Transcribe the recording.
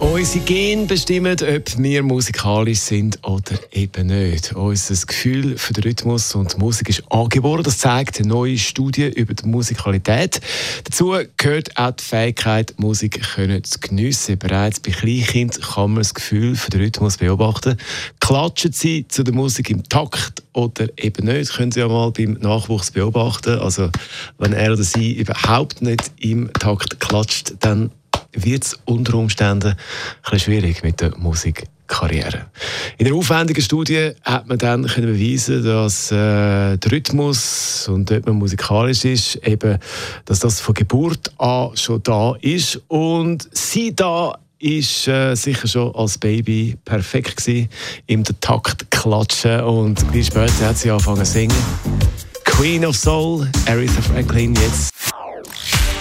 Unsere Gene bestimmen, ob wir musikalisch sind oder eben nicht. Unser Gefühl für den Rhythmus und Musik ist angeboren. Das zeigt eine neue Studie über die Musikalität. Dazu gehört auch die Fähigkeit, Musik können zu geniessen. Bereits bei Kleinkindern kann man das Gefühl für den Rhythmus beobachten. Klatschen sie zu der Musik im Takt oder eben nicht, können Sie ja mal beim Nachwuchs beobachten. Also wenn er oder sie überhaupt nicht im Takt klatscht, dann wird es unter Umständen ein schwierig mit der Musikkarriere. In der aufwendigen Studie hat man dann können beweisen, dass äh, der Rhythmus und ob man musikalisch ist, eben, dass das von Geburt an schon da ist und sie da ist äh, sicher schon als Baby perfekt gewesen, im Takt klatschen und gleich später hat sie angefangen zu singen. Queen of Soul, Aretha Franklin jetzt.